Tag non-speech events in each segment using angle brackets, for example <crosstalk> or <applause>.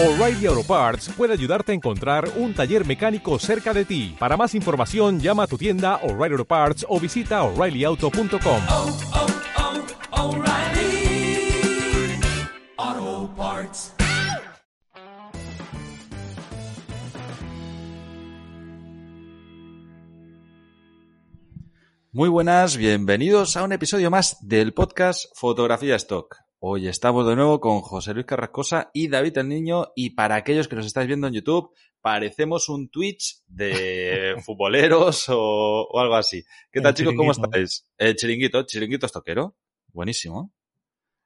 O'Reilly Auto Parts puede ayudarte a encontrar un taller mecánico cerca de ti. Para más información, llama a tu tienda O'Reilly Auto Parts o visita oreillyauto.com. oh, oh, O'Reilly Auto Parts. Muy buenas, bienvenidos a un episodio más del podcast Fotografía Stock. Hoy estamos de nuevo con José Luis Carrascosa y David el Niño y para aquellos que nos estáis viendo en YouTube, parecemos un Twitch de <laughs> futboleros o, o algo así. ¿Qué El tal chicos? ¿Cómo estáis? El chiringuito, chiringuito estoquero. Buenísimo.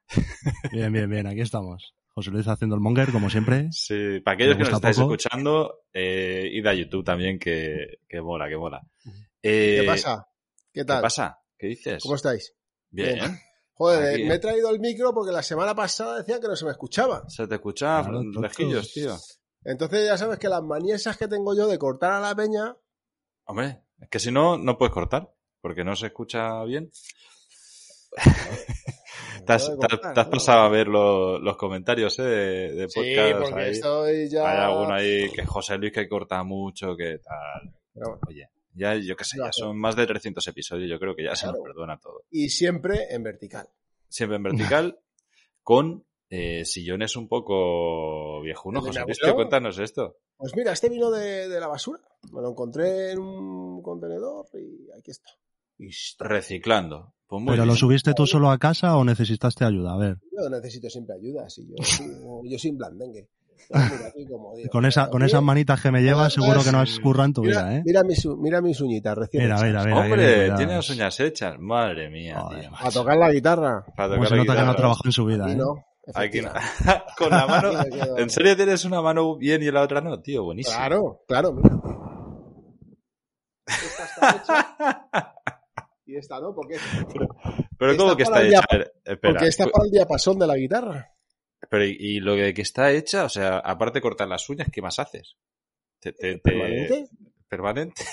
<laughs> Bien, bien, bien, aquí estamos. José Luis haciendo el monger, como siempre. Sí, para aquellos que nos estáis poco. escuchando, eh, id a YouTube también, que, que mola, que mola. Eh, ¿Qué pasa? ¿Qué ¿Qué tal? pasa? ¿Qué dices? ¿Cómo estáis? Bien. Bien. Joder, Aquí, me eh. he traído el micro porque la semana pasada decían que no se me escuchaba. Se te escucha Claro, tío. Entonces ya sabes que las maniesas que tengo yo de cortar a la peña, Hombre, es que si no, no puedes cortar, porque no se escucha bien. <laughs> te, has, pasado a ver lo- los comentarios ¿eh? de, de Sí, podcast. porque ahí. estoy ya... Hay alguno ahí que José Luis que corta mucho, que tal. Pero Oye, ya yo qué sé, ya son más de 300 episodios, yo creo que ya se nos perdona todo. Y siempre en vertical. Siempre en <laughs> vertical, con eh, sillones un poco viejunos. ¿El de mi José? ¿qué cuéntanos esto? Pues mira, este vino de, de la basura. Me lo encontré en un contenedor y aquí está. Y está. Reciclando. Pues muy ¿Pero lo subiste tú solo a casa o necesitaste ayuda? A ver, Yo necesito siempre ayuda, si yo, yo soy blandengue. Aquí como digo. con, esa, con esas manitas que me llevas, seguro que no has currado en tu Mira, vida, ¿eh? mira mis, mira mis uñitas recién Mira, hechas. mira, mira. Hombre, mira, tiene las uñas hechas. Madre mía, tío. A tocar la guitarra. Para Como tocar se la nota que no trabajado en su vida, Aquí ¿eh? no. Aquí no. <laughs> Con la mano. <laughs> ¿En serio tienes una mano bien y la otra no, tío? Buenísimo. Claro, claro, mira. Esta está hecha <laughs> y esta no, porque, Pero Esta ¿cómo que está hecha? dia- A ver, espera. porque esta para el diapasón de la guitarra. Pero ¿y- y lo de que está hecha? O sea, aparte de cortar las uñas, ¿qué más haces? Te- te- te- ¿Permanente? ¿Permanente?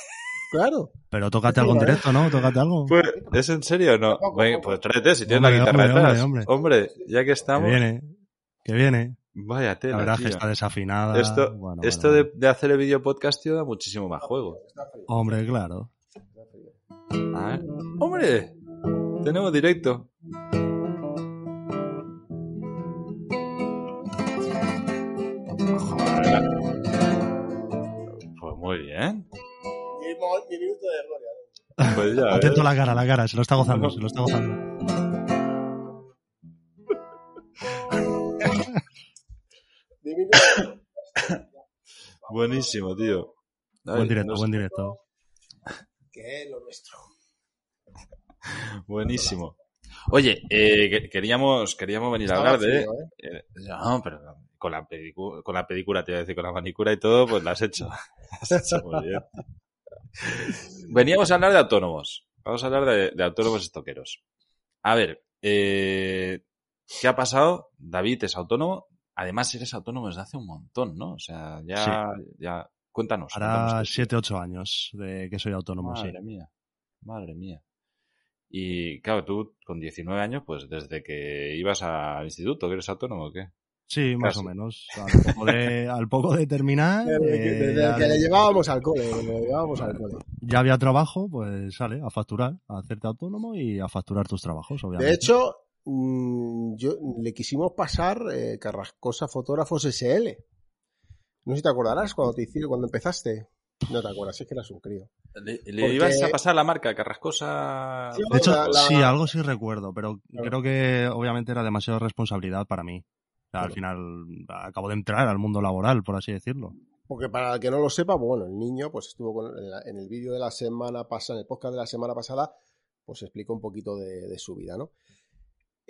Claro. Pero tócate algo en directo, ¿no? Tócate algo. Pues, ¿Es en serio o no? Venga, pues tráete si tienes Hombre, la guitarra hombre, detrás. hombre, Hombre, ya que Que estamos. viene, que viene. Vaya La tela, verdad es que está desafinada. Esto, Bueno, esto bueno, de, de hacer el vídeo podcast, tío, da muchísimo más juego. Hombre, claro. A ver. ¡Hombre! Tenemos directo. Bien. Mi, mo- mi minuto de gloria. Pues ya. Atento a ves. la cara, a la cara. Se lo está gozando, se lo está gozando. Buenísimo, tío. Ay, Buen directo, no sé. buen directo. que es lo nuestro. Buenísimo. Oye, eh, que- queríamos, queríamos venir a hablar de. frío, ¿eh? eh, no, pero con la, pedicu- con la pedicura, te iba a decir, con la manicura y todo, pues la has hecho. <laughs> Has hecho muy bien. Veníamos a hablar de autónomos. Vamos a hablar de, de autónomos estoqueros. A ver, eh, ¿qué ha pasado? David es autónomo. Además, eres autónomo desde hace un montón, ¿no? O sea, ya, ya, cuéntanos. Tú. 7, 8 años de que soy autónomo, sí. Madre mía, madre mía. Y claro, tú con 19 años, pues desde que ibas al instituto, que eres autónomo, ¿o qué? Sí, más o menos. Al poco de, al poco de terminar, Desde, que, eh, desde ya, que le llevábamos al cole, le llevábamos al cole. ya había trabajo, pues sale a facturar, a hacerte autónomo y a facturar tus trabajos, obviamente. De hecho, mm, yo le quisimos pasar eh, Carrascosa Fotógrafos SL. No sé si te acordarás cuando te hicieron, cuando empezaste. No te acuerdas, es que eras un crío. ¿Le, le Porque- ibas a pasar la marca Carrascosa? Sí, de hecho, la- la- sí, algo sí recuerdo, pero Claro. creo que obviamente era demasiada responsabilidad para mí. O sea, Al final acabo de entrar al mundo laboral, por así decirlo. Porque para el que no lo sepa, bueno, el niño pues estuvo con- en, la- en el vídeo de la semana pasada, en el podcast de la semana pasada, pues explica un poquito de, de su vida, ¿no?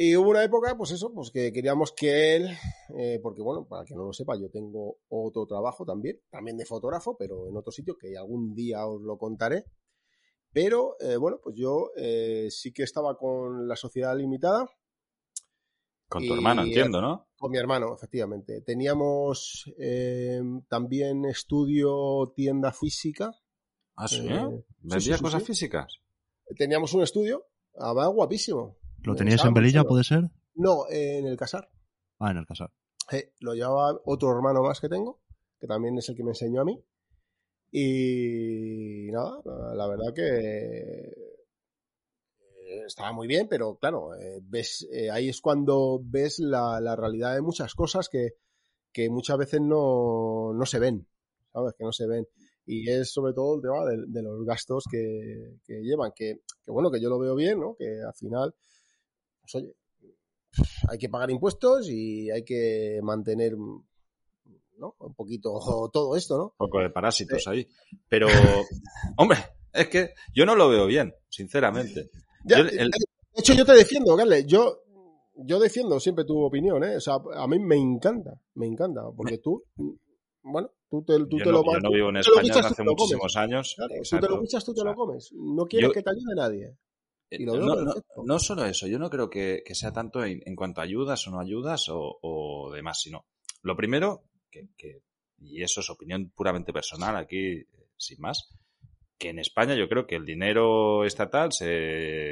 Y hubo una época, pues eso, pues que queríamos que él, eh, porque bueno, para que no lo sepa, yo tengo otro trabajo también, también de fotógrafo, pero en otro sitio que algún día os lo contaré. Pero eh, bueno, pues yo eh, sí que estaba con la sociedad limitada, Con tu hermano, entiendo, ¿no? con mi hermano, efectivamente. Teníamos también estudio tienda física. Ah, sí. Eh, ¿Vendías sí, sí, cosas físicas? Teníamos un estudio, además guapísimo. ¿Lo teníais gustaba en Belilla, puede ser? No, eh, en el Casar. Ah, en el casar. Eh, lo llevaba otro hermano más que tengo, que también es el que me enseñó a mí. Y nada, la verdad que eh, estaba muy bien, pero claro, eh, ves, eh, ahí es cuando ves la, la realidad de muchas cosas que, que muchas veces no, no se ven, ¿sabes? Que no se ven. Y es sobre todo el tema de, de los gastos que, que llevan, que, que bueno, que yo lo veo bien, ¿no? Que al final, pues oye, hay que pagar impuestos y hay que mantener ¿no? un poquito <laughs> todo esto, ¿no? Un poco de parásitos ahí. Pero, <laughs> hombre, es que yo no lo veo bien, sinceramente. Ya, Yo- el- De hecho, yo te defiendo, Carles. Yo, yo defiendo siempre tu opinión, ¿eh? O sea, a mí me encanta, me encanta. Porque tú, bueno, tú te, tú yo, te no, lo yo no vivo en España desde hace muchísimos años. Claro, tú te lo pichas, tú te O sea, lo comes. No quieres yo- que te ayude nadie. Y lo veo no, no- perfecto. no solo eso, yo no creo que, que sea tanto en, en cuanto a ayudas o no ayudas o, o demás, sino lo primero, que, que- y eso es opinión puramente personal aquí, eh, sin más, que en España yo creo que el dinero estatal se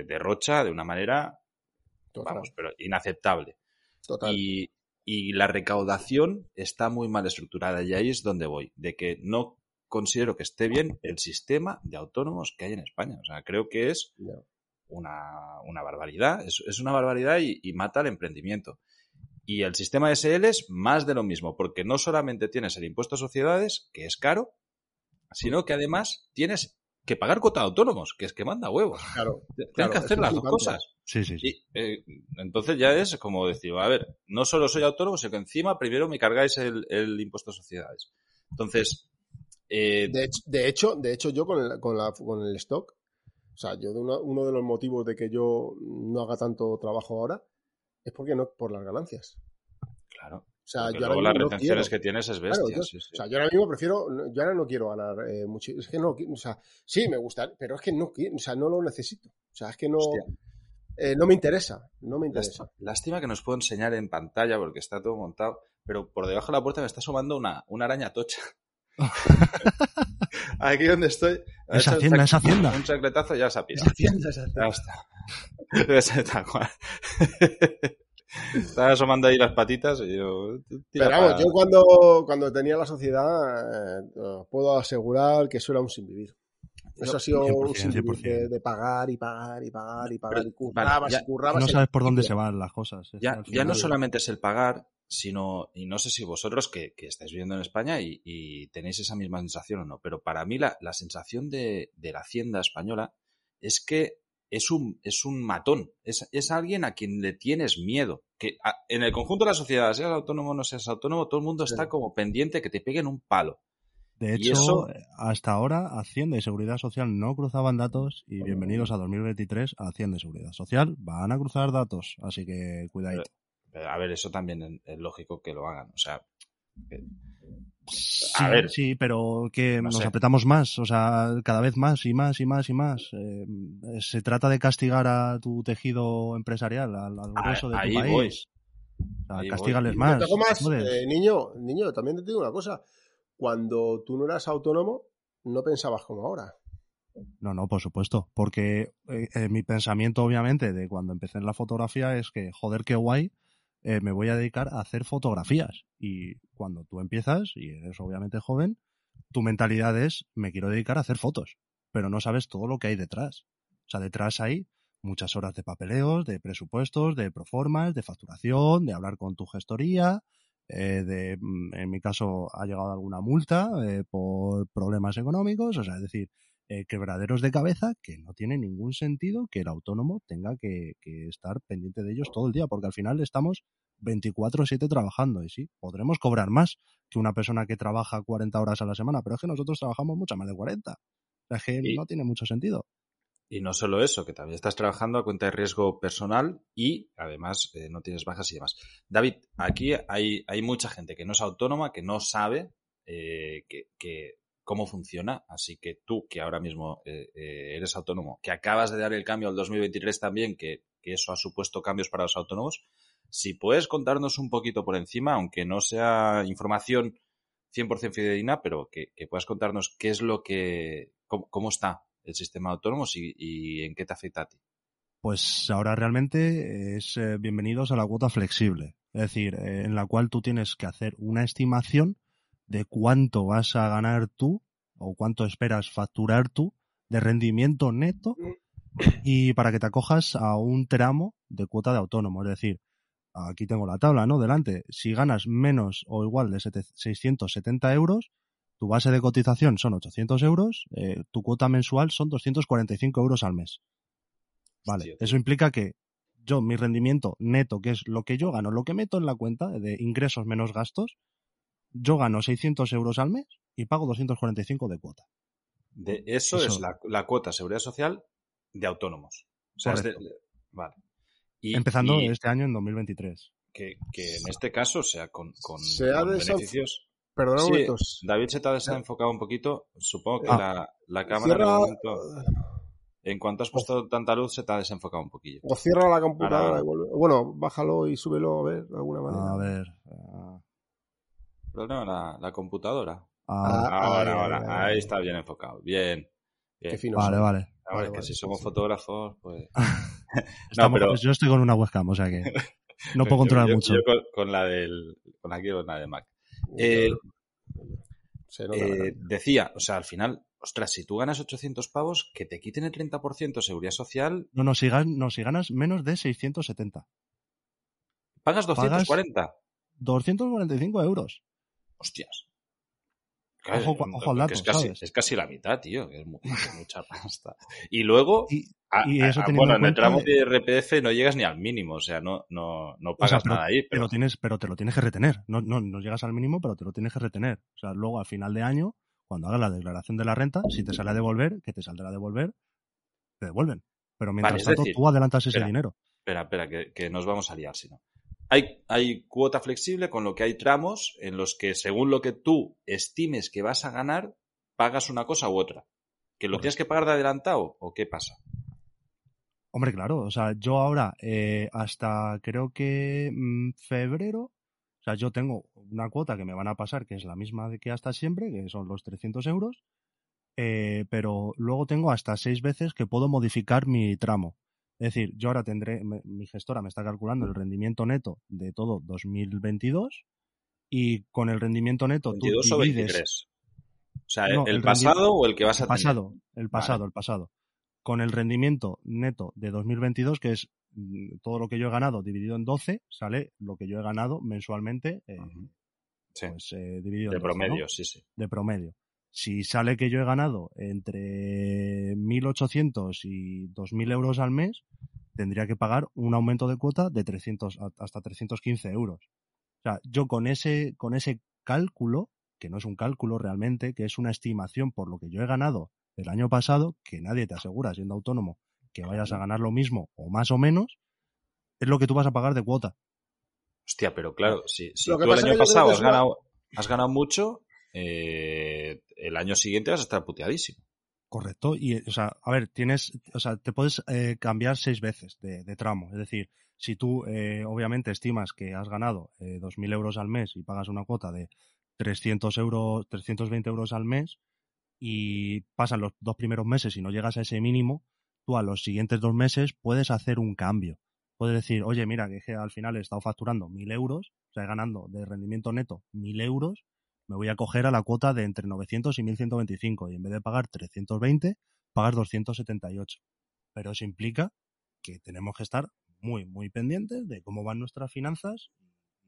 derrocha de una manera, Total, vamos, pero inaceptable. total. Y, y la recaudación está muy mal estructurada y ahí es donde voy, de que no considero que esté bien el sistema de autónomos que hay en España. O sea, creo que es. Una, una barbaridad, es, es una barbaridad y, y mata el emprendimiento. Y el sistema de SL es más de lo mismo, porque no solamente tienes el impuesto a sociedades, que es caro, sino que además tienes que pagar cuota de autónomos, que es que manda huevos. Claro, Tienes Claro, que hacer las dos cosas. Sí, sí, sí. Y, eh, entonces ya es como decir, a ver, no solo soy autónomo, sino que encima primero me cargáis el, el impuesto a sociedades. Entonces, eh, De hecho, de hecho, de hecho yo con el, con, la, con el stock, o sea, yo de uno, uno de los motivos de que yo no haga tanto trabajo ahora es porque no por las ganancias. claro, O sea, porque yo ahora luego las mismo no retenciones quiero. que tienes es Claro, bestia. yo- sí, sí. O sea, yo ahora mismo prefiero, yo ahora no quiero ganar eh, mucho. Es que no, o sea, sí me gusta, pero es que no quiero, o sea, no lo necesito. O sea, es que no, Hostia. eh, no me interesa, no me interesa. Lástima, lástima que nos puedo enseñar en pantalla porque está todo montado, pero por debajo de la puerta me está asomando una, una araña tocha. <laughs> Aquí donde estoy. Es Hacienda, es Hacienda. Un chacletazo y ya se ha pirado. Ya está. <laughs> Debe ser tal cual. <laughs> Estaba asomando ahí las patitas y yo... tira Pero vamos, yo cuando, cuando tenía la sociedad, eh, os puedo asegurar que eso era un sinvivir. Eso ha sido un 100%, sinvivir 100%. de, de pagar y pagar y pagar y pagar. Pero, y currabas vale, y currabas. No sabes por dónde se van las cosas. Es Ya, ya no solamente es el pagar, sino, y no sé si vosotros que, que estáis viviendo en España y, y tenéis esa misma sensación o no, pero para mí la, la sensación de, de la hacienda española es que es un, es un matón, es, es alguien a quien le tienes miedo. Que a- en el conjunto de la sociedad, seas autónomo o no seas autónomo, todo el mundo está como pendiente que te peguen un palo. De hecho, eso- hasta ahora Hacienda y Seguridad Social no cruzaban datos y bienvenidos a 2023 a Hacienda y Seguridad Social. Van a cruzar datos, así que cuidadito. Pero, a ver, eso también es, lógico que lo hagan. O sea, que- Sí, a ver. sí, pero que No nos sé. apretamos más, o sea, cada vez más y más y más y más. Eh, se trata de castigar a tu tejido empresarial, al, al grueso de tu ahí país. voy. O sea, Ahí castígales voy. más. Eh, niño, niño, también te digo una cosa. Cuando tú no eras autónomo, no pensabas como ahora. No, no, por supuesto. Porque eh, eh, mi pensamiento, obviamente, de cuando empecé en la fotografía es que, joder, qué guay, eh, me voy a dedicar a hacer fotografías. Y cuando tú empiezas, y eres obviamente joven, tu mentalidad es, me quiero dedicar a hacer fotos. Pero no sabes todo lo que hay detrás. O sea, detrás hay muchas horas de papeleos, de presupuestos, de proformas, de facturación, de hablar con tu gestoría, eh, de, mm, en mi caso, ha llegado alguna multa eh, por problemas económicos. O sea, es decir, eh, quebraderos de cabeza que no tiene ningún sentido que el autónomo tenga que, que estar pendiente de ellos todo el día, porque al final estamos 24/7 trabajando y sí, podremos cobrar más que una persona que trabaja 40 horas a la semana, pero es que nosotros trabajamos mucho más de 40. O sea, es que Y- no tiene mucho sentido. Y no solo eso, que también estás trabajando a cuenta de riesgo personal y además eh, no tienes bajas y demás. David, aquí hay, hay mucha gente que no es autónoma, que no sabe eh, que, que cómo funciona, así que tú, que ahora mismo eh, eh, eres autónomo, que acabas de dar el cambio al 2023 también, que, que eso ha supuesto cambios para los autónomos, si puedes contarnos un poquito por encima, aunque no sea información 100% fidedigna, pero que, que puedas contarnos qué es lo que, cómo, cómo está el sistema de autónomos y, y en qué te afecta a ti. Pues ahora realmente es eh, bienvenidos a la cuota flexible. Es decir, en la cual tú tienes que hacer una estimación de cuánto vas a ganar tú o cuánto esperas facturar tú de rendimiento neto y para que te acojas a un tramo de cuota de autónomo. Es decir, aquí tengo la tabla, ¿no? Delante, si ganas menos o igual de sete- 670 euros, tu base de cotización son 800 euros, eh, tu cuota mensual son 245 euros al mes. Vale, eso implica que yo, mi rendimiento neto, que es lo que yo gano, lo que meto en la cuenta de ingresos menos gastos, yo gano 600 euros al mes y pago 245 de cuota. De eso, Eso. es la, la cuota seguridad social de autónomos. O sea, es de- vale. Y, Empezando y este año en 2023. que, que en este caso, o sea, con, con, Se ha con beneficios. Perdona un Sí, momento. David se te ha desenfocado un poquito. Supongo que Ah. la, la cámara Cierra, momento, en cuanto has puesto tanta luz se te ha desenfocado un poquillo. o cierra la computadora Ahora- y vuelve. Bueno, bájalo y súbelo a ver de alguna manera. A ver. ah, Pero no, la, la computadora. ah, Ah, ahora, ahora. Ahí está bien enfocado. Bien. bien. Qué fino. vale, son. vale. Ver, Vale, es que vale, si somos sí. fotógrafos, pues. <laughs> Estamos- pero- Yo estoy con una webcam, o sea que <laughs> no puedo controlar yo, yo- mucho. yo con, con la del. Con aquí con la de Mac. Eh, Se nota la Eh, decía, o sea, al final, ostras, si tú ganas 800 pavos, que te quiten el 30% de seguridad social, No, no, si, gan- no, si ganas menos de 670. pagas 240. 245 euros. Hostias. Ojo al que es, dato, casi, ¿sabes? es casi la mitad, tío, que es, mu- es mucha pasta. Y luego, Y, a- y a- eso a- teniendo bueno, en el tramo de- RPF no llegas ni al mínimo, o sea, no, no, no o pagas sea, pero, nada ahí, te pero lo tienes, pero te lo tienes que retener. No, no, no llegas al mínimo, pero te lo tienes que retener. O sea, luego al final de año, cuando hagas la declaración de la renta, si te sale a devolver, que te saldrá a devolver, te devuelven. Pero mientras tanto, decir, tú adelantas ese espera. dinero. espera, espera, que, que nos vamos a liar, si no. Hay, hay cuota flexible con lo que hay tramos en los que según lo que tú estimes que vas a ganar, pagas una cosa u otra. ¿Que lo Correcto. tienes que pagar de adelantado o qué pasa? Hombre, claro, o sea, yo ahora, eh, hasta creo que mm, febrero, o sea, yo tengo una cuota que me van a pasar, que es la misma de que hasta siempre, que son los 300 euros, eh, pero luego tengo hasta seis veces que puedo modificar mi tramo. Es decir, yo ahora tendré, me- mi gestora me está calculando el rendimiento neto de todo 2022 y con el rendimiento neto tú 22 o divides 23. O sea, No, el, el pasado o el que vas a el tener. pasado, el pasado, el pasado. Con el rendimiento neto de 2022, que es mm, todo lo que yo he ganado dividido en 12, sale lo que yo he ganado mensualmente, eh. Sí, pues eh, dividido de en 12, ¿no? promedio, sí, sí. De promedio. Si sale que yo he ganado entre 1.800 y 2.000 euros al mes, tendría que pagar un aumento de cuota de 300 a- hasta 315 euros. O sea, yo con ese, con ese cálculo, que no es un cálculo realmente, que es una estimación por lo que yo he ganado el año pasado, que nadie te asegura siendo autónomo que vayas a ganar lo mismo o más o menos, es lo que tú vas a pagar de cuota. Hostia, pero claro, si, si tú el año pasado has ganado, has ganado mucho, eh, el año siguiente vas a estar puteadísimo. Correcto. Y, o sea, a ver, tienes, o sea, te puedes eh, cambiar seis veces de, tramo. Es decir, si tú, eh, obviamente, estimas que has ganado eh, 2.000 euros al mes y pagas una cuota de 300 euros, 320 euros al mes y pasan los dos primeros meses y no llegas a ese mínimo, tú a los siguientes dos meses puedes hacer un cambio. Puedes decir, oye, mira, que al final he estado facturando 1.000 euros, o sea, ganando de rendimiento neto 1.000 euros, me voy a coger a la cuota de entre 900 y 1125 y en vez de pagar 320, pagas 278. Pero eso implica que tenemos que estar muy, muy pendientes de cómo van nuestras finanzas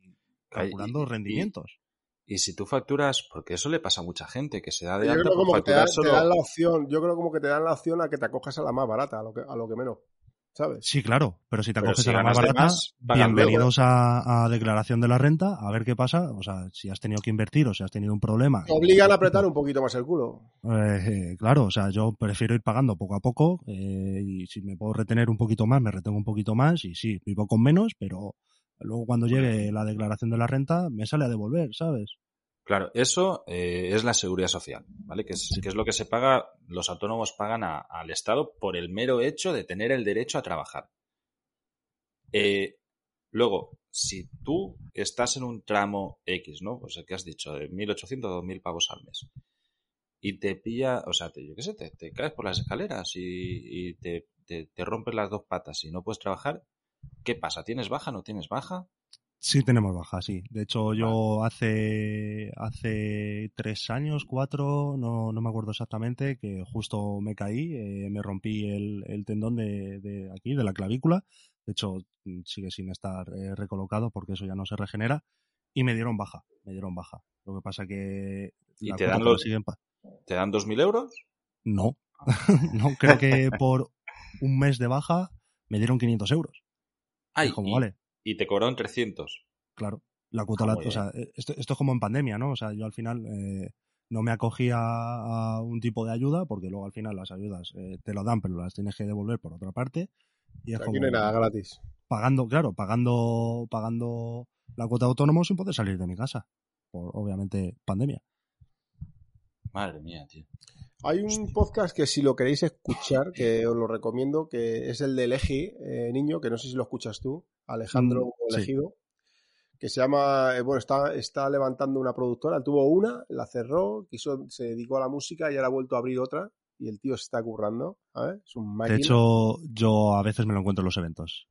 y calculando y- rendimientos. Y si tú facturas, porque eso le pasa a mucha gente, que se da de Yo alta creo por como que te facturar dan, te solo... dan la opción, yo creo como que te dan la opción a que te acojas a la más barata, a lo que, a lo que menos. ¿Sabes? Sí, claro, pero si te acoges si a la más barata, más, bienvenidos a, a declaración de la renta, a ver qué pasa. O sea, si has tenido que invertir o si has tenido un problema. Te obligan a apretar un poquito más el culo. Eh, claro, o sea, yo prefiero ir pagando poco a poco eh, y si me puedo retener un poquito más, me retengo un poquito más y sí, vivo con menos, pero luego cuando llegue la declaración de la renta me sale a devolver, ¿sabes? Claro, eso eh, es la seguridad social, ¿vale? Que es, Sí. que es lo que se paga, los autónomos pagan a- al Estado por el mero hecho de tener el derecho a trabajar. Eh, luego, si tú estás en un tramo X, ¿no? Pues el que has dicho, de 1.800 o 2.000 pavos al mes, y te pilla, o sea, te, yo qué sé, te, te caes por las escaleras y, te, te rompes las dos patas y no puedes trabajar, ¿qué pasa? ¿Tienes baja? ¿No tienes baja? Sí, tenemos baja, sí. De hecho, yo hace, hace tres años, cuatro, no, no me acuerdo exactamente, que justo me caí, eh, me rompí el, el tendón de, de aquí, de la clavícula. De hecho, sigue sin estar eh, recolocado porque eso ya no se regenera. Y me dieron baja, me dieron baja. Lo que pasa que... ¿Y te dan los- ¿Te dan 2.000 euros? No, <laughs> no, creo que por un mes de baja me dieron 500 euros. Ay, Y como, y, vale, y te cobraron 300. claro. La cuota, Ah, la- muy o sea, eh, esto, esto es como en pandemia, ¿no? O sea, yo al final eh, no me acogía a un tipo de ayuda porque luego al final las ayudas eh, te lo dan, pero las tienes que devolver por otra parte. Y es Aquí como no hay nada gratis. pagando, claro, pagando, pagando la cuota de autónomo sin poder salir de mi casa. Por obviamente pandemia. Madre mía, tío. Hay un podcast que si lo queréis escuchar, que os lo recomiendo, que es el de Eji, eh, niño, que no sé si lo escuchas tú, Alejandro Mm, sí. Elegido, que se llama, eh, bueno, está, está levantando una productora, tuvo una, la cerró, quiso, se dedicó a la música y ahora ha vuelto a abrir otra y el tío se está currando, ¿sabes? Es un máquina. De hecho, yo a veces me lo encuentro en los eventos.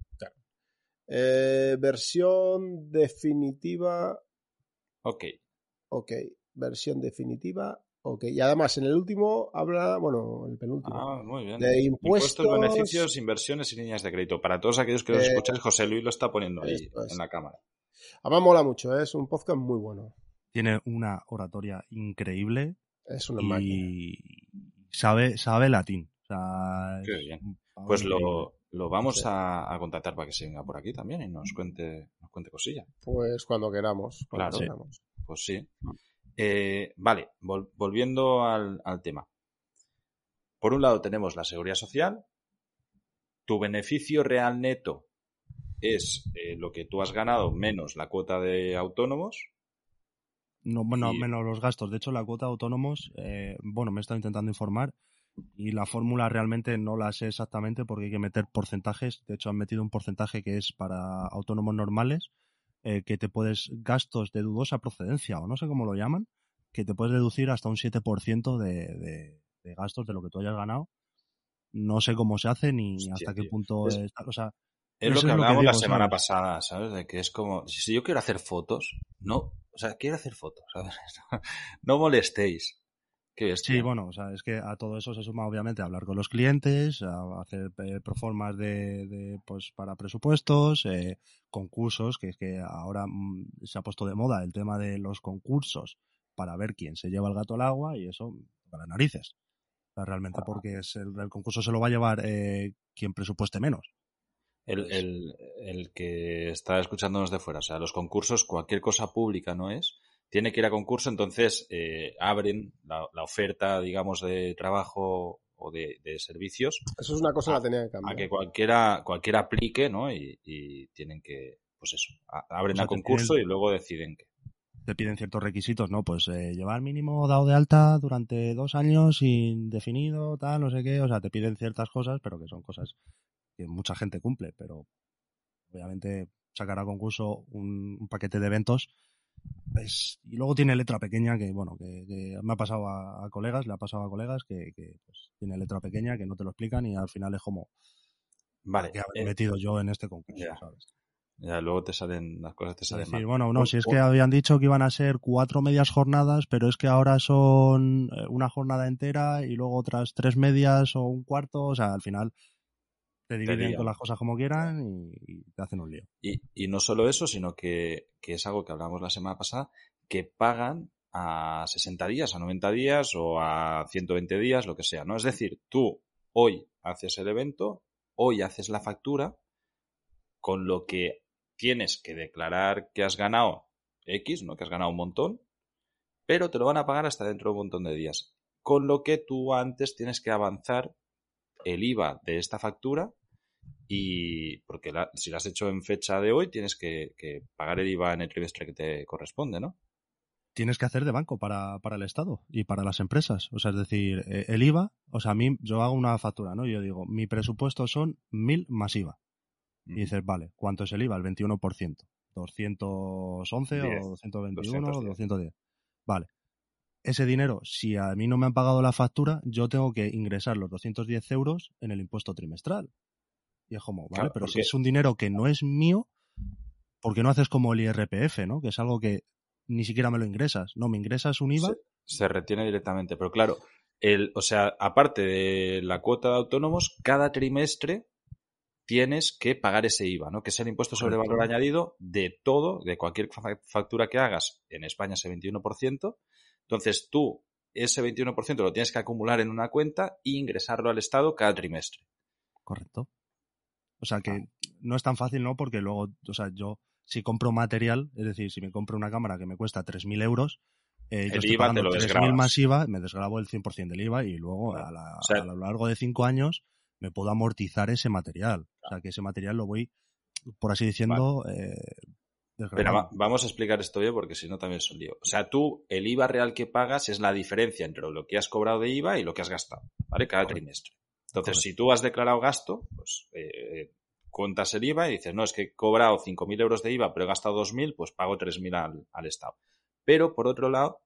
Eh, versión definitiva, Ok. ok, versión definitiva, ok. Y además en el último habla, bueno, el penúltimo. Ah, muy bien. De impuestos, beneficios, inversiones y líneas de crédito. Para todos aquellos que Eh, escucháis, José Luis lo está poniendo ahí es. en la cámara. Además mola mucho, ¿eh? es un podcast muy bueno. Tiene una oratoria increíble Es una máquina. y sabe, sabe latín. O sea, Qué es bien. un pavo Pues lo, lo vamos a, a contactar para que se venga por aquí también y nos cuente, nos cuente cosilla. Pues cuando queramos. cuando Claro. queramos. Pues sí. Eh, vale, vol- volviendo al, al tema. Por un lado tenemos la seguridad social. Tu beneficio real neto es eh, lo que tú has ganado menos la cuota de autónomos. No, bueno, y- menos los gastos. De hecho, la cuota de autónomos, eh, bueno, me he estado intentando informar y la fórmula realmente no la sé exactamente porque hay que meter porcentajes. De hecho, han metido un porcentaje que es para autónomos normales, eh, que te puedes, gastos de dudosa procedencia o no sé cómo lo llaman, que te puedes deducir hasta un 7% de, de, de gastos de lo que tú hayas ganado. No sé cómo se hace ni Hostia, hasta qué tío. punto Es- está. O sea, Es lo que es hablábamos la semana ¿sabes? pasada, ¿sabes? De que es como, si yo quiero hacer fotos, no, o sea, quiero hacer fotos, ¿sabes? <laughs> No molestéis. Qué. Sí, bueno, o sea, es que a todo eso se suma obviamente hablar con los clientes, a hacer eh, proformas de, de, pues para presupuestos, eh, concursos, que es que ahora mm, se ha puesto de moda el tema de los concursos para ver quién se lleva el gato al agua y eso para narices. O sea, realmente porque es el, el concurso se lo va a llevar eh, quien presupueste menos. El, el, el que está escuchándonos de fuera, o sea, los concursos, cualquier cosa pública no es, tiene que ir a concurso, entonces eh, abren la, la oferta, digamos, de trabajo o de, de servicios Eso es una cosa que la tenía que a cambiar. que cualquiera, cualquiera aplique, ¿no? Y, y tienen que, pues eso, a- abren O sea, a concurso piden- y luego deciden que. Te piden ciertos requisitos, ¿no? Pues eh, llevar mínimo dado de alta durante dos años indefinido, tal, no sé qué. O sea, te piden ciertas cosas, pero que son cosas que mucha gente cumple. Pero obviamente sacar a concurso un, un paquete de eventos es- y luego tiene letra pequeña que, bueno, que, que me ha pasado a, a colegas, le ha pasado a colegas que, que, pues, tiene letra pequeña que no te lo explican y al final es como Vale, que haber eh, metido yo en este concurso, ya. ¿sabes? ya luego te salen, las cosas te Es salen decir, mal. bueno, no, si es que habían dicho que iban a ser cuatro medias jornadas, pero es que ahora son eh, una jornada entera y luego otras tres medias o un cuarto, o sea, al final te dividen con las cosas como quieran y, y te hacen un lío. Y, y no solo eso, sino que, que es algo que hablamos la semana pasada, que pagan a 60 días, a 90 días o a 120 días, lo que sea, ¿no? Es decir, tú hoy haces el evento, hoy haces la factura, con lo que tienes que declarar que has ganado X, ¿no? Que has ganado un montón, pero te lo van a pagar hasta dentro de un montón de días. Con lo que tú antes tienes que avanzar el IVA de esta factura y porque la- si lo has hecho en fecha de hoy tienes que, que pagar el IVA en el trimestre que te corresponde, ¿no? Tienes que hacer de banco para, para el Estado y para las empresas. O sea, es decir, eh, el IVA, o sea, a mí yo hago una factura, ¿no? Yo digo, mi presupuesto son mil más IVA. Y dices, vale, ¿cuánto es el IVA? El 21%. 211 Diez. o 221 o 210. 210. Vale. Ese dinero, si a mí no me han pagado la factura, yo tengo que ingresar los 210 euros en el impuesto trimestral. Y es como, vale, Claro, pero si es un dinero que no es mío, ¿por qué no haces como el IRPF, ¿no? Que es algo que ni siquiera me lo ingresas. No, me ingresas un IVA. Se, se retiene directamente. Pero claro, el, o sea, aparte de la cuota de autónomos, cada trimestre tienes que pagar ese IVA, ¿no? Que es el impuesto sobre Correcto. valor añadido de todo, de cualquier fa- factura que hagas. En España ese 21%. Entonces tú ese 21% lo tienes que acumular en una cuenta e ingresarlo al Estado cada trimestre. Correcto. O sea que no es tan fácil, ¿no? Porque luego, o sea, yo si compro material, es decir, si me compro una cámara que me cuesta 3.000 euros, eh, El yo estoy IVA te pagando lo 3.000 desgravas. más IVA, me desgrabo el 100% del IVA y luego a, la- O sea- a lo largo de cinco años me puedo amortizar ese material. O sea que ese material lo voy, por así diciendo, eh, Pero va- vamos a explicar esto bien porque si no también es un lío. O sea, tú, el IVA real que pagas es la diferencia entre lo que has cobrado de IVA y lo que has gastado, ¿vale? Cada Correcto. trimestre. Entonces, Correcto. si tú has declarado gasto, pues eh, cuentas el IVA y dices, no, es que he cobrado 5.000 euros de IVA, pero he gastado 2.000, pues pago 3.000 al, al Estado. Pero, por otro lado,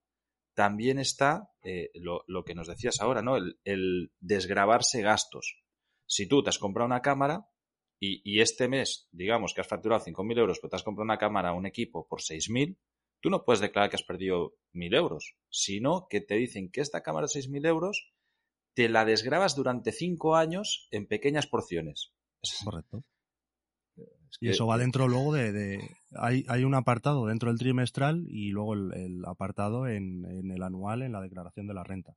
también está eh, lo, lo que nos decías ahora, ¿no? El, el desgravarse gastos. Si tú te has comprado una cámara y, y este mes, digamos que has facturado 5.000 euros, pero te has comprado una cámara, un equipo por 6.000, tú no puedes declarar que has perdido 1.000 euros, sino que te dicen que esta cámara de 6.000 euros te la desgrabas durante 5 años en pequeñas porciones. Es- Correcto. es Y eso va dentro luego de... de- hay, hay un apartado dentro del trimestral y luego el, el apartado en, en el anual en la declaración de la renta.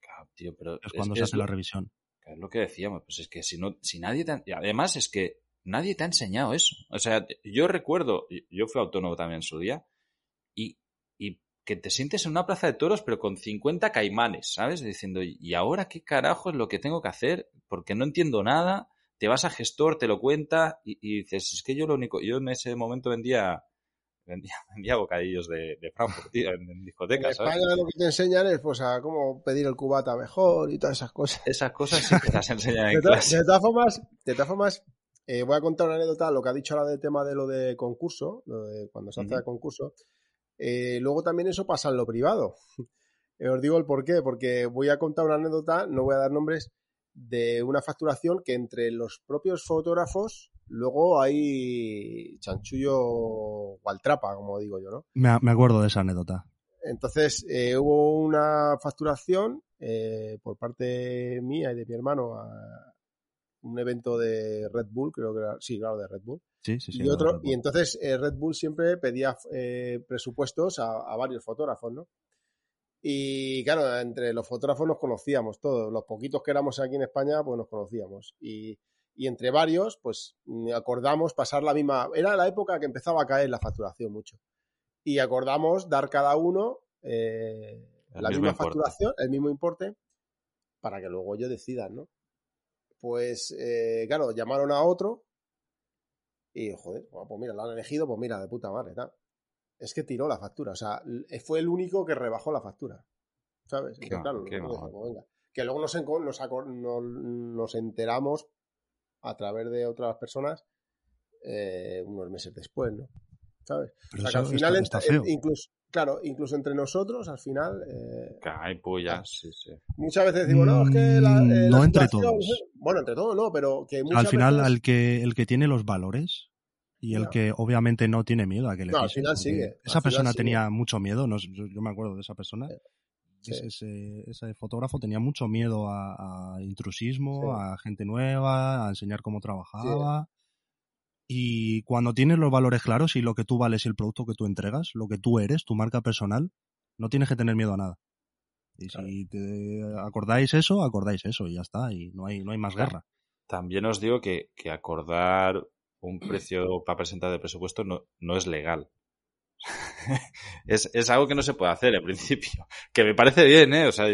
Claro, tío, pero Es cuando se hace lo- la revisión. Es lo que decíamos, pues es que si no, si nadie te ha- y además es que nadie te ha enseñado eso. O sea, yo recuerdo, yo fui autónomo también en su día, y que te sientes en una plaza de toros, pero con 50 caimanes, ¿sabes? Diciendo, ¿y ahora qué carajo es lo que tengo que hacer? Porque no entiendo nada. Te vas a gestor, te lo cuenta, y, y dices, es que yo lo único, yo en ese momento vendía, vendía, <laughs> vendía bocadillos de, de Frankfurt, tío, en, en En discotecas, ¿sabes? España lo que te enseñan es pues a cómo pedir el cubata mejor y todas esas cosas. Esas cosas sí que las enseñan en <laughs> clase. de todas formas, de todas formas eh, voy a contar una anécdota, lo que ha dicho ahora del tema de lo de concurso, lo de cuando se hace el concurso. Eh, luego también eso pasa en lo privado. <laughs> Eh, os digo el por qué, porque voy a contar una anécdota, no voy a dar nombres, de una facturación que entre los propios fotógrafos luego hay chanchullo gualtrapa, como digo yo, ¿no? Me, me acuerdo de esa anécdota. Entonces, eh, hubo una facturación eh, por parte mía y de mi hermano a un evento de Red Bull, creo que era, sí, claro, de Red Bull. Sí, sí, sí. y, otro, y entonces eh, Red Bull siempre pedía eh, presupuestos a, a varios fotógrafos, ¿no? Y claro, entre los fotógrafos nos conocíamos todos, los poquitos que éramos aquí en España, pues nos conocíamos. Y, y entre varios, pues mm, acordamos pasar la misma. Era la época que empezaba a caer la facturación mucho. Y acordamos dar cada uno eh, la misma importe. facturación, el mismo importe, para que luego ellos decidan, ¿no? Pues, eh, claro, llamaron a otro y, joder, pues mira, lo han elegido, pues mira, de puta madre, tal. Es que tiró la factura, o sea, l- fue el único que rebajó la factura, ¿sabes? Qué Entonces, claro, qué pues venga. Que luego nos, enco- nos, acor- nos, nos enteramos a través de otras personas eh, unos meses después, ¿no? ¿Sabes? Pero o sea, que al final, está, está entre- feo. incluso, claro, incluso entre nosotros, al final, eh, Ay, pullas, sí, sí. muchas veces decimos, no, es que la, Mm, eh, no la entre todos. Bueno, entre todos no, pero que muchas Al final, veces- al que, el que tiene los valores y el que obviamente no tiene miedo a que le No, al final sigue, al Esa final persona sigue. tenía mucho miedo, no, yo, yo me acuerdo de esa persona. Sí. Ese, ese- ese fotógrafo tenía mucho miedo a, a intrusismo, Sí. a gente nueva, a enseñar cómo trabajaba. Y cuando tienes los valores claros y lo que tú vales y el producto que tú entregas, lo que tú eres, tu marca personal, no tienes que tener miedo a nada. Y si te acordáis eso, acordáis eso y ya está. Y no hay, no hay más guerra. También os digo que, que acordar un precio para presentar de presupuesto no, no es legal. <laughs> es, es algo que no se puede hacer en principio. Que me parece bien, ¿eh? O sea, Lo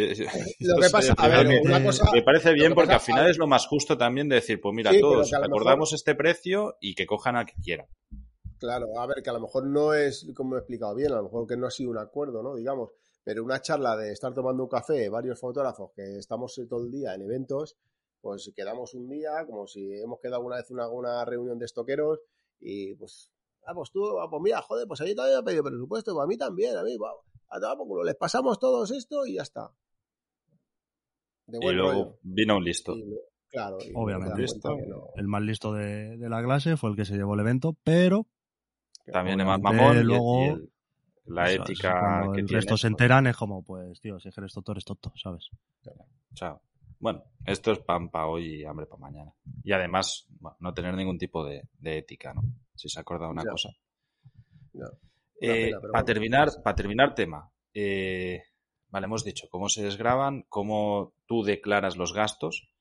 que pasa, el a ver, primero que- una cosa, me parece bien que porque pasa- al final es lo más justo también de decir, pues mira, Sí, todos mejor- acordamos este precio y que cojan a que quieran. Claro, a ver, que a lo mejor no es como he explicado bien, a lo mejor que no ha sido un acuerdo, ¿no? Digamos, pero una charla de estar tomando un café, varios fotógrafos que estamos todo el día en eventos, pues quedamos un día, como si hemos quedado una vez en una, una reunión de estoqueros y pues, ah, pues tú, ah, pues mira, joder, pues ahí también he pedido presupuesto, pues a mí también, a mí, va, a tomar por culo, les pasamos todos esto y ya está. De Y luego rollo. vino un listo. Y claro, y Obviamente. Listo. no- El más listo de, de la clase fue el que se llevó el evento, pero también es más mamón. y- luego, y el- la Eso es, ética cuando que el tiene. resto se enteran es como, pues, tío, si eres tonto, eres tonto, ¿sabes? Chao. Bueno, esto es pan para hoy y hambre para mañana. Y además, bueno, no tener ningún tipo de, de ética, ¿no? Si se ha acordado una cosa. Eh, pena, para terminar, para terminar tema. eh, vale, hemos dicho cómo se desgraban, cómo tú declaras los gastos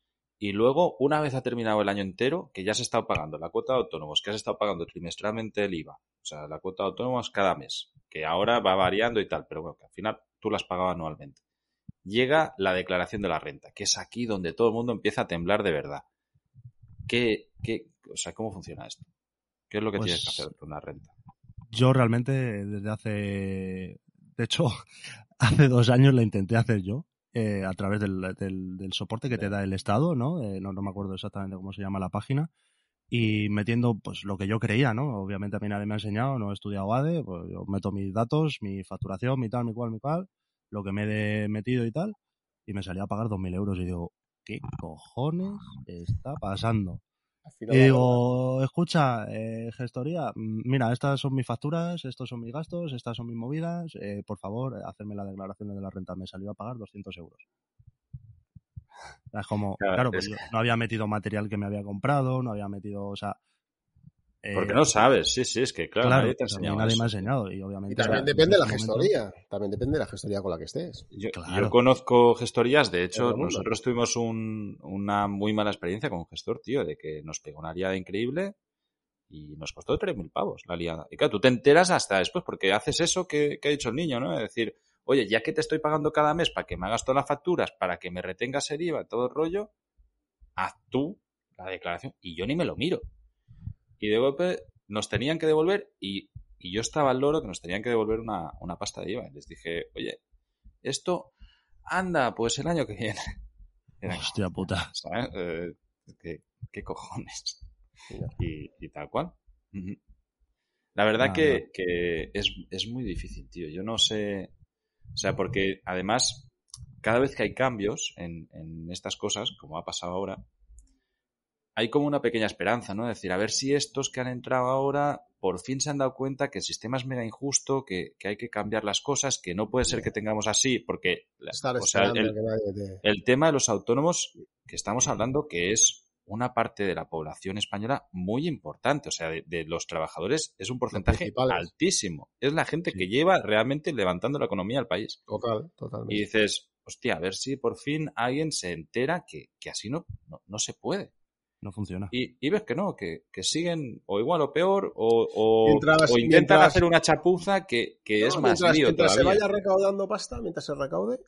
y luego, una vez ha terminado el año entero, que ya has estado pagando la cuota de autónomos, que has estado pagando trimestralmente el IVA, o sea, la cuota de autónomos cada mes, que ahora va variando y tal, pero bueno, que al final tú las pagabas anualmente. Llega la declaración de la renta, que es aquí donde todo el mundo empieza a temblar de verdad. ¿Qué, qué, o sea, ¿cómo funciona esto? ¿Qué es lo que Pues- tienes que hacer con una renta? Yo realmente, desde hace. De hecho, <laughs> hace dos años la intenté hacer yo, eh, a través del, del- del soporte que te da el Estado, ¿no? Eh, ¿no? No me acuerdo exactamente cómo se llama la página. Y metiendo, pues, lo que yo creía, ¿no? Obviamente a mí nadie me ha enseñado, no he estudiado ADE, pues yo meto mis datos, mi facturación, mi tal, mi cual, mi cual, lo que me he metido y tal, y me salía a pagar 2.000 euros. Y digo, ¿qué cojones está pasando? Y digo, escucha, eh, gestoría, mm, mira, estas son mis facturas, estos son mis gastos, estas son mis movidas, eh, por favor, hacerme la declaración de la renta. Me salió a pagar 200 euros. Es como, Claro, claro, pues es yo no había metido material que me había comprado, no había metido, o sea... eh, Porque no sabes, sí, sí, es que claro, claro, nadie te ha enseñado nadie me ha enseñado y obviamente... Y también en depende de la momento- gestoría. También depende de la gestoría con la que estés. Yo, Claro. yo conozco gestorías, de hecho, nosotros tuvimos un- una muy mala experiencia con un gestor, tío, de que nos pegó una liada increíble y nos costó 3.000 pavos la liada. Y claro, tú te enteras hasta después, porque haces eso que, que ha dicho el niño, ¿no? Es decir, oye, ya que te estoy pagando cada mes para que me hagas todas las facturas, para que me retengas el IVA, todo el rollo, haz tú la declaración y yo ni me lo miro. Y de golpe nos tenían que devolver y, y yo estaba al loro que nos tenían que devolver una, una pasta de IVA. Y les dije, oye, esto, anda, pues el año que viene. Era <laughs> Hostia puta. <laughs> ¿sabes? Eh, ¿qué, qué cojones? Y, y tal cual. La verdad que, que es, es muy difícil, tío. Yo no sé. O sea, porque además, cada vez que hay cambios en, en estas cosas, como ha pasado ahora, hay como una pequeña esperanza, ¿no? Es decir, a ver si estos que han entrado ahora por fin se han dado cuenta que el sistema es mega injusto, que, que hay que cambiar las cosas, que no puede ser que tengamos así, porque la- Estar o sea, el, te... tema de los autónomos que estamos hablando que es una parte de la población española muy importante, o sea, de, de los trabajadores es un porcentaje altísimo. Es la gente que lleva realmente levantando la economía del país. Total, totalmente. Y dices, hostia, a ver si por fin alguien se entera que, que así no, no, no se puede. No funciona. Y, y ves que no, que, que siguen o igual o peor, o, o, Mientras- o intentan mientras- hacer una chapuza que, que No, es más mientras, lío mientras se vaya recaudando pasta, mientras se recaude,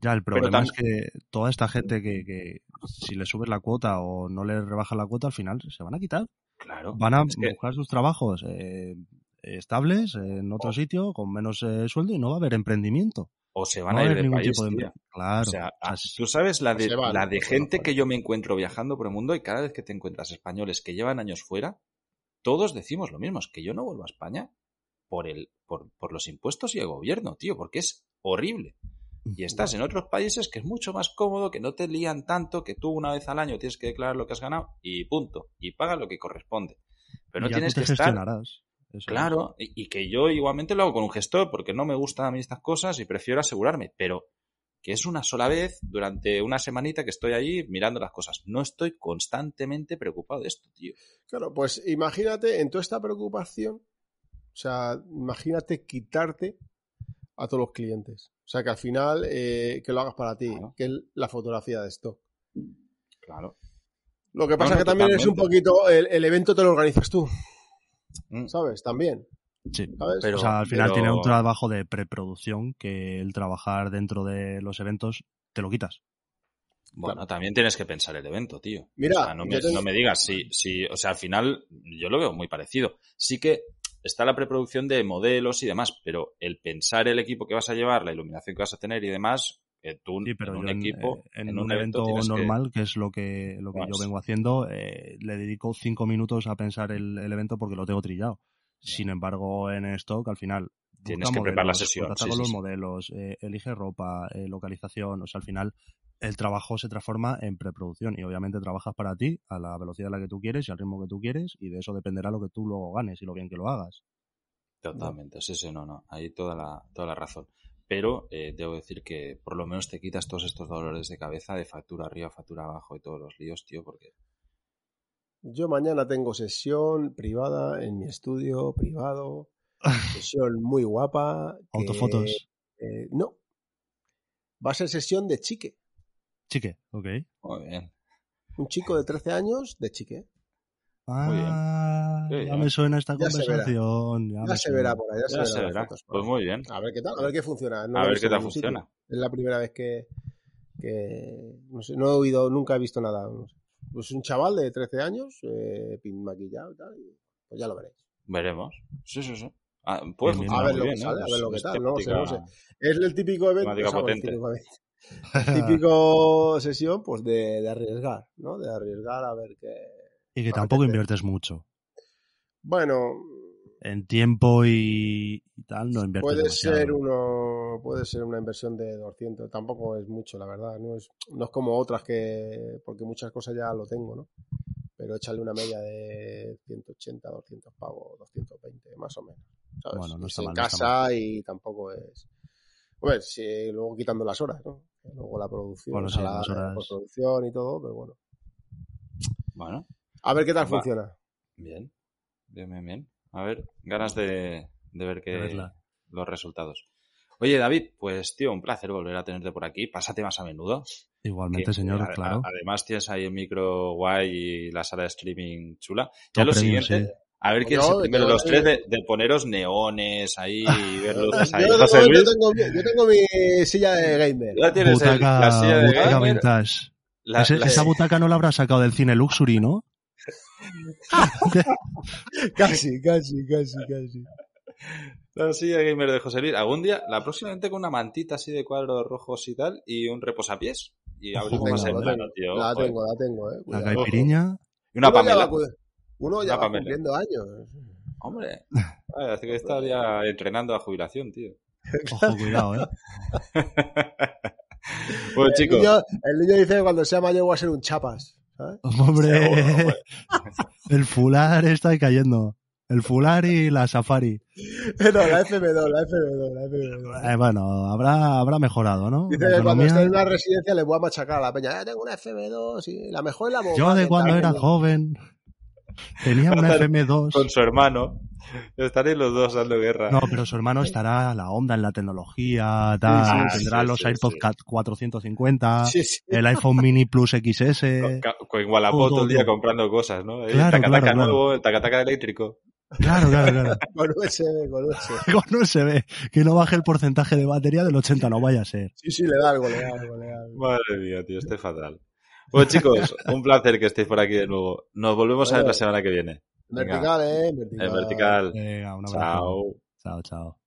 Ya, el problema es que toda esta gente que, que si le subes la cuota o no le rebajas la cuota, al final se van a quitar. Claro. Van a que- buscar sus trabajos eh, estables en otro Oh. sitio con menos eh, sueldo y no va a haber emprendimiento. O se van no a ir haber de ningún país, de. Claro. O sea, tú sabes la de, van, la de gente que yo me encuentro viajando por el mundo y cada vez que te encuentras españoles que llevan años fuera, todos decimos lo mismo, es que yo no vuelvo a España por, el, por, por los impuestos y el gobierno, tío, porque es horrible. Y estás en otros países que es mucho más cómodo, que no te lían tanto, que tú una vez al año tienes que declarar lo que has ganado y punto. Y paga lo que corresponde. Pero no ya tú tienes te que estar gestionarás. Eso. Claro, y, y que yo igualmente lo hago con un gestor porque no me gustan a mí estas cosas y prefiero asegurarme, pero que es una sola vez durante una semanita que estoy allí mirando las cosas. No estoy constantemente preocupado de esto, tío. Claro, pues imagínate en toda esta preocupación, o sea, imagínate quitarte a todos los clientes. O sea, que al final eh, que lo hagas para ti, Claro. que es la fotografía de stock. Claro. Lo que pasa no, que también es un poquito, el, el evento te lo organizas tú, ¿sabes? También, Sí. ¿sabes? Pero- o sea, al final pero- tiene un trabajo de preproducción que el trabajar dentro de los eventos te lo quitas. Bueno, Claro. también tienes que pensar el evento, tío. Mira, O sea, no, me, te- no me digas, sí, sí, o sea, al final yo lo veo muy parecido. Sí que está la preproducción de modelos y demás, pero el pensar el equipo que vas a llevar, la iluminación que vas a tener y demás, eh, tú Sí, pero en un yo en, equipo, eh, en un, evento, normal, que... es lo que, lo que yo vengo haciendo, eh, le dedico cinco minutos a pensar el, el evento porque lo tengo trillado. Sin embargo, en stock, al final, Tienes que preparar la sesión, sí, con sí, los sí. modelos, eh, elige ropa, eh, localización, o sea, al final el trabajo se transforma en preproducción y obviamente trabajas para ti a la velocidad a la que tú quieres y al ritmo que tú quieres y de eso dependerá lo que tú luego ganes y lo bien que lo hagas. Totalmente, sí, sí, no, no. Ahí toda la, toda la razón. Pero eh, debo decir que por lo menos te quitas todos estos dolores de cabeza de factura arriba, factura abajo y todos los líos, tío, porque Yo mañana tengo sesión privada en mi estudio privado. <laughs> Sesión muy guapa. que, Autofotos. eh, no. Va a ser sesión de chique. Chique, ok. muy bien. Un chico de 13 años de chique. Ah, Sí, ya ya. me suena esta Ya se verá. conversación. Ya, se suena. verá por ahí. Ya, Ya se verá. fotos. Pues muy bien. A ver qué tal, a ver qué funciona. No A ver qué tal sitio. funciona. Es la primera vez que, que no, sé, no he oído, nunca he visto nada. no sé. Pues un chaval de 13 años, eh, pin maquillado y tal, y pues ya lo veréis. Veremos. Sí, sí, sí. Ah, puede Bien, bien. funcionar A ver lo que bien, sale, ¿eh? a ver lo que tal, no sé, temática- no sé. Es el típico evento, típico, evento, el <laughs> típico sesión pues de, de arriesgar, ¿no? De arriesgar a ver qué... Y que tampoco inviertes mucho. Bueno, En tiempo y, y tal, no inviertes puede demasiado. ser uno puede ser una inversión de 200, tampoco es mucho, la verdad, no es, no es como otras que, porque muchas cosas ya lo tengo, ¿no? Pero échale una media de 180, 200 pavos, 220, más o menos. ¿sabes? Bueno, no Es está en mal, no está casa y tampoco es... Hombre, sí, luego quitando las horas, ¿no? Luego la producción, Bueno, sí, la las horas. postproducción y todo, pero bueno. Bueno, A ver qué tal Va. funciona. bien. Bien, bien, bien. A ver, ganas de, de ver que, verla. los resultados. Oye, David, pues tío, un placer volver a tenerte por aquí. Pásate más a menudo. Igualmente, Que, señor, a- a- claro. además tienes ahí el micro guay y la sala de streaming chula. Ya lo premium, siguiente, sí. a ver quién No, es el primero los tres de, de poneros neones ahí y ver luces <laughs> ahí. Yo, José tengo, yo, tengo, mi- yo tengo mi silla de gamer. ya tienes el- la silla de butaca gamer, vintage. la- Ese- la- Esa butaca no la habrá sacado del cine Luxury, ¿no? <laughs> Casi, casi, casi, casi. La silla gamer de José Luis. Algún día, la próxima vez con una mantita así de cuadros rojos y tal, y un reposapiés. Y abrimos más en plano, tío. La joder. tengo, la tengo, eh. La Cuidado. caipiriña. Y una Uno ya Pamela. va Uno ya Una va Pamela. cumpliendo años. Hombre, <laughs> Ay, hace que estar ya entrenando a jubilación, tío. Ojo, cuidado, ¿eh? <laughs> Bueno, El chicos, niño, el niño dice que cuando sea mayor voy a ser un chapas. ¿Sabes? <laughs> Hombre, Seguro, hombre. <laughs> el fular está ahí cayendo. El fular y la safari. <laughs> No, la FM2, la FM2, la FM2. Eh, bueno, habrá, habrá mejorado, ¿no? Dice que cuando esté en una residencia le voy a machacar a la peña. "Ah, tengo una FM2 y la mejor es la Yo Volkswagen, de cuando era joven tenía una Con FM2. su hermano, estaréis los dos dando guerra. No, pero su hermano estará a la onda en la tecnología, tal, sí, tendrá sí, los AirPods sí. 450, Sí, sí. el iPhone Mini Plus XS. Con Wallapop todo el día comprando cosas, ¿no? El Claro, tacataca claro, claro. nuevo, el tacataca eléctrico. Claro, claro, claro. <laughs> Con USB, con USB. <laughs> Con USB, que no baje el porcentaje de batería del 80, no vaya a ser. Sí, sí, le da algo, le da algo, le da algo. Madre mía, tío, estoy fatal. Bueno, chicos, un placer que estéis por aquí de nuevo. Nos volvemos a ver la semana que viene. Venga. Vertical, eh. Vertical. En vertical. Venga, un abrazo. Chao. Chao, chao.